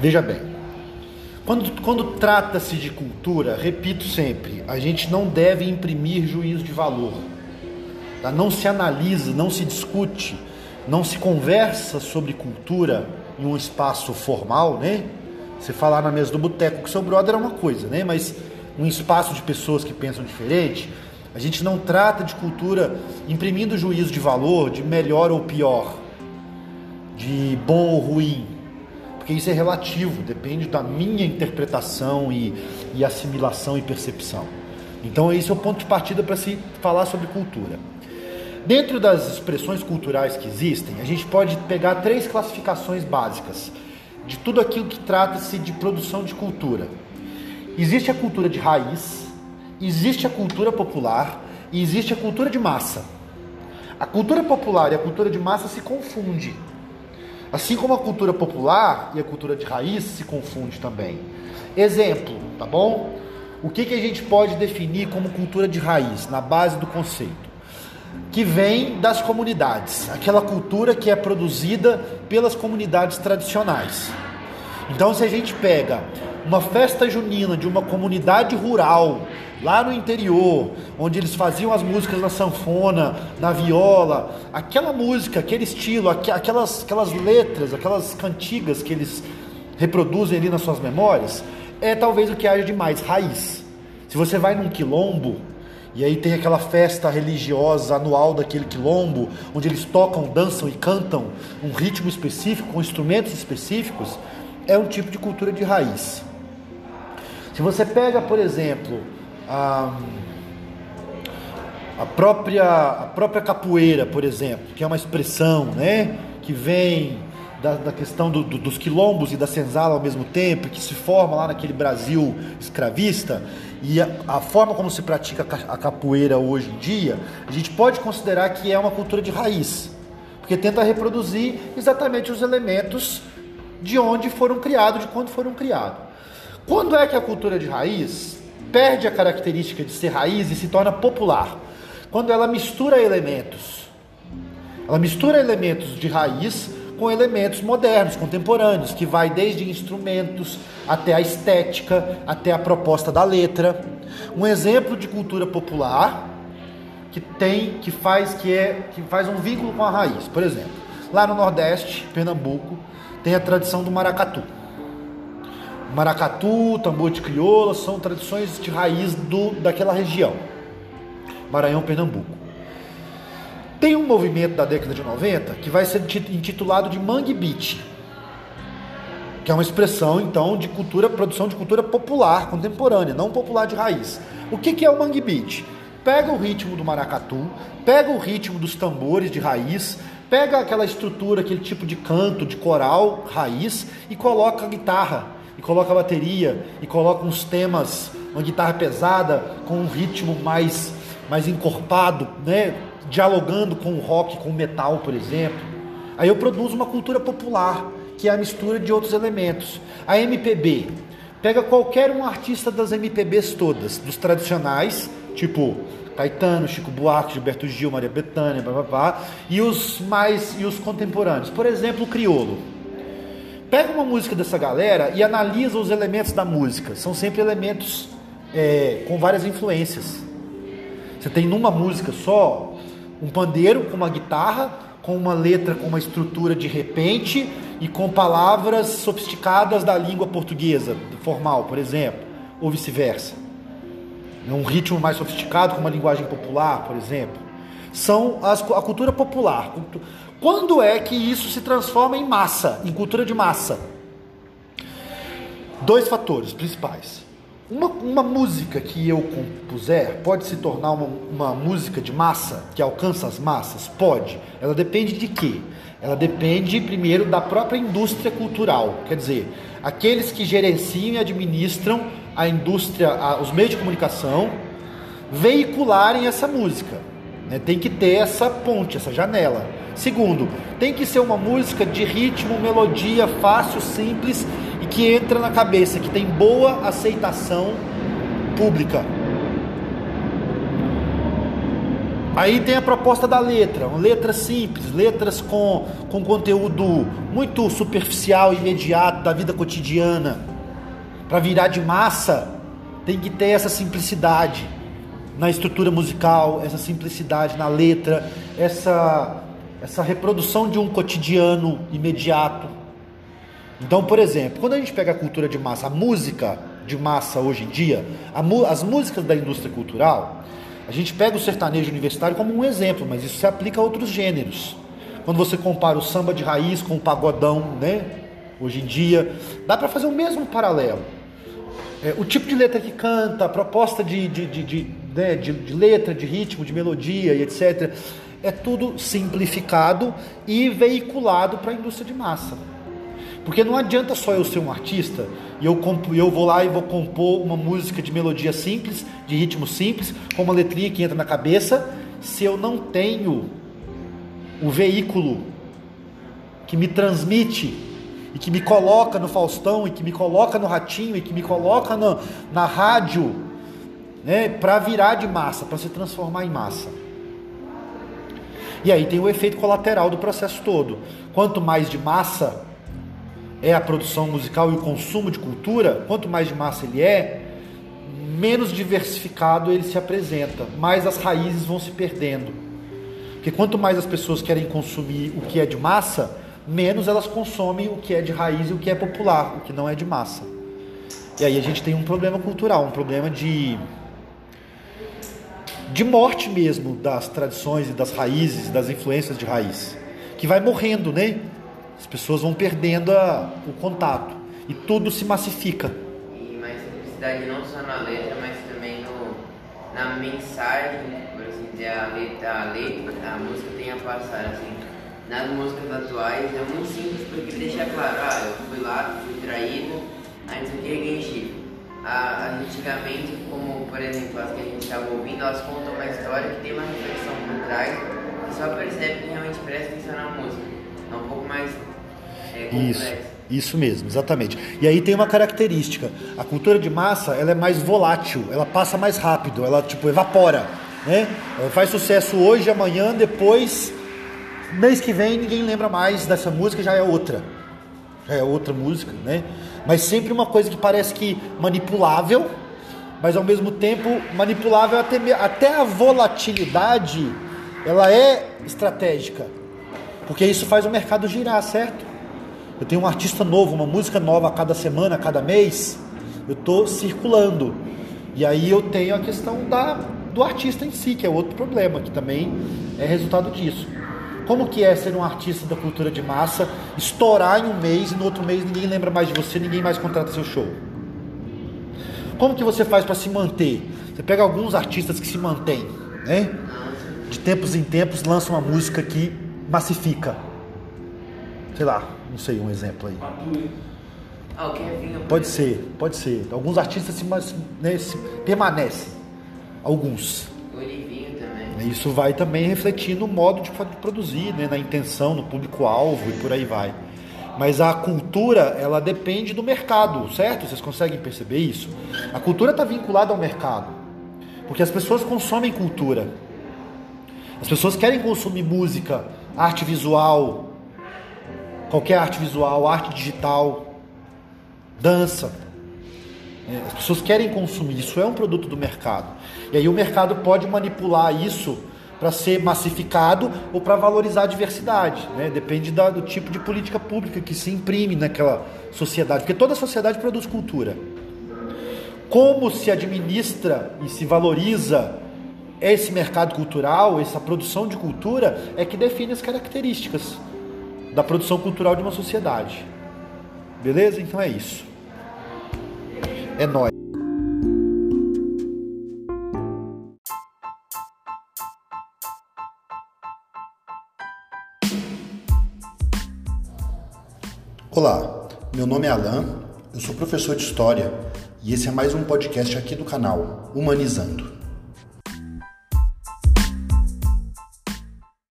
Veja bem, quando, quando trata-se de cultura, repito sempre, a gente não deve imprimir juízo de valor. Tá? Não se analisa, não se discute, não se conversa sobre cultura em um espaço formal, né? Você falar na mesa do boteco com seu brother é uma coisa, né? Mas um espaço de pessoas que pensam diferente, a gente não trata de cultura imprimindo juízo de valor, de melhor ou pior, de bom ou ruim, porque isso é relativo, depende da minha interpretação e, e assimilação e percepção. Então, esse é o ponto de partida para se falar sobre cultura. Dentro das expressões culturais que existem, a gente pode pegar três classificações básicas de tudo aquilo que trata-se de produção de cultura. Existe a cultura de raiz, existe a cultura popular e existe a cultura de massa. A cultura popular e a cultura de massa se confundem. Assim como a cultura popular e a cultura de raiz se confundem também. Exemplo, tá bom? O que, que a gente pode definir como cultura de raiz, na base do conceito? Que vem das comunidades, aquela cultura que é produzida pelas comunidades tradicionais. Então, se a gente pega uma festa junina de uma comunidade rural, lá no interior, onde eles faziam as músicas na sanfona, na viola, aquela música, aquele estilo, aquelas, aquelas letras, aquelas cantigas que eles reproduzem ali nas suas memórias, é talvez o que haja de mais raiz. Se você vai num quilombo, e aí tem aquela festa religiosa anual daquele quilombo, onde eles tocam, dançam e cantam um ritmo específico, com instrumentos específicos, é um tipo de cultura de raiz. Se você pega, por exemplo, a, a, própria, a própria capoeira, por exemplo, que é uma expressão né, que vem da, da questão do, do, dos quilombos e da senzala ao mesmo tempo, que se forma lá naquele Brasil escravista, e a, a, forma como se pratica a capoeira hoje em dia, a gente pode considerar que é uma cultura de raiz, porque tenta reproduzir exatamente os elementos de onde foram criados, de quando foram criados. Quando é que a cultura de raiz perde a característica de ser raiz e se torna popular? Quando ela mistura elementos. Ela mistura elementos de raiz com elementos modernos, contemporâneos, que vai desde instrumentos até a estética, até a proposta da letra. Um exemplo de cultura popular que tem, que faz, que é, que faz um vínculo com a raiz. Por exemplo, lá no Nordeste, Pernambuco, tem a tradição do maracatu. Maracatu, tambor de crioula são tradições de raiz do, daquela região, Maranhão, Pernambuco. Tem um movimento da década de 90 que vai ser intitulado de Mangue Beat, que é uma expressão então de cultura, produção de cultura popular contemporânea, não popular de raiz. O que, que é o Mangue Beat? Pega o ritmo do maracatu, pega o ritmo dos tambores de raiz, pega aquela estrutura, aquele tipo de canto, de coral raiz e coloca a guitarra e coloca a bateria e coloca uns temas, uma guitarra pesada com um ritmo mais mais encorpado, né, dialogando com o rock, com o metal, por exemplo. Aí eu produzo uma cultura popular, que é a mistura de outros elementos. A MPB, pega qualquer um artista das MPBs todas, dos tradicionais, tipo Caetano, Chico Buarque, Gilberto Gil, Maria Bethânia, blá, blá, blá, e os mais e os contemporâneos. Por exemplo, o criolo. Pega uma música dessa galera e analisa os elementos da música. São sempre elementos é, com várias influências. Você tem numa música só um pandeiro com uma guitarra, com uma letra com uma estrutura de repente e com palavras sofisticadas da língua portuguesa, formal, por exemplo, ou vice-versa. Um ritmo mais sofisticado com uma linguagem popular, por exemplo. São as, a cultura popular. Quando é que isso se transforma em massa, em cultura de massa? Dois fatores principais. Uma, uma música que eu compuser pode se tornar uma, uma música de massa, que alcança as massas? Pode. Ela depende de quê? Ela depende, primeiro, da própria indústria cultural. Quer dizer, aqueles que gerenciam e administram a indústria, a, os meios de comunicação, veicularem essa música. Né? Tem que ter essa ponte, essa janela. Segundo, tem que ser uma música de ritmo, melodia fácil, simples e que entra na cabeça, que tem boa aceitação pública. Aí tem a proposta da letra, letras simples, letras com, com conteúdo muito superficial, imediato, da vida cotidiana. Para virar de massa, tem que ter essa simplicidade na estrutura musical, essa simplicidade na letra, essa, essa reprodução de um cotidiano imediato. Então, por exemplo, quando a gente pega a cultura de massa, a música de massa hoje em dia, as músicas da indústria cultural, a gente pega o sertanejo universitário como um exemplo, mas isso se aplica a outros gêneros. Quando você compara o samba de raiz com o pagodão, né? Hoje em dia, dá para fazer o mesmo paralelo. É, o tipo de letra que canta, a proposta de, de, de, de, né, de, de letra, de ritmo, de melodia e etc. É tudo simplificado e veiculado para a indústria de massa. Porque não adianta só eu ser um artista e eu, eu vou lá e vou compor uma música de melodia simples, de ritmo simples, com uma letrinha que entra na cabeça, se eu não tenho o veículo que me transmite e que me coloca no Faustão e que me coloca no Ratinho e que me coloca no, na rádio, né, para virar de massa, para se transformar em massa. E aí tem o efeito colateral do processo todo. Quanto mais de massa, é a produção musical e o consumo de cultura, quanto mais de massa ele é, menos diversificado ele se apresenta, mais as raízes vão se perdendo. Porque quanto mais as pessoas querem consumir o que é de massa, menos elas consomem o que é de raiz e o que é popular, o que não é de massa. E aí a gente tem um problema cultural, um problema de de morte mesmo das tradições e das raízes, das influências de raiz, que vai morrendo, né? As pessoas vão perdendo a, o contato e tudo se massifica. E mais simplicidade não só na letra, mas também no, na mensagem, por assim dizer, a letra, a letra, a música tem a passar, assim. Nas músicas atuais é muito simples porque deixa claro, ah, eu fui lá, fui traído, antes eu ganhei chifre. Ah, antigamente, como por exemplo as que a gente estava ouvindo, elas contam uma história que tem uma reflexão por trás e só percebe que realmente presta atenção na música. É um pouco mais Isso. Isso mesmo, exatamente. E aí tem uma característica. A cultura de massa, ela é mais volátil, ela passa mais rápido, ela tipo evapora, né? Ela faz sucesso hoje, amanhã, depois mês que vem ninguém lembra mais dessa música, já é outra. Já é outra música, né? Mas sempre uma coisa que parece que manipulável, mas ao mesmo tempo manipulável até, até a volatilidade, ela é estratégica. Porque isso faz o mercado girar, certo? Eu tenho um artista novo, uma música nova a cada semana, a cada mês. Eu estou circulando. E aí eu tenho a questão da, do artista em si, que é outro problema, que também é resultado disso. Como que é ser um artista da cultura de massa, estourar em um mês e no outro mês ninguém lembra mais de você, ninguém mais contrata seu show? Como que você faz para se manter? Você pega alguns artistas que se mantêm, né? De tempos em tempos lança uma música que massifica. Sei lá, não sei um exemplo aí. Pode ser, pode ser. Alguns artistas se, né, se permanecem. Alguns. também. Isso vai também refletir no modo de produzir, né, na intenção, no público-alvo e por aí vai. Mas a cultura, ela depende do mercado, certo? Vocês conseguem perceber isso? A cultura está vinculada ao mercado. Porque as pessoas consomem cultura. As pessoas querem consumir música, arte visual, qualquer arte visual, arte digital, dança. É, as pessoas querem consumir, isso é um produto do mercado. E aí o mercado pode manipular isso para ser massificado ou para valorizar a diversidade. Né? Depende da, do tipo de política pública que se imprime naquela sociedade, porque toda sociedade produz cultura. Como se administra e se valoriza esse mercado cultural, essa produção de cultura, é que define as características da produção cultural de uma sociedade. Beleza? Então é isso. É nóis. Olá, meu nome é Alan, eu sou professor de História e esse é mais um podcast aqui do canal Humanizando.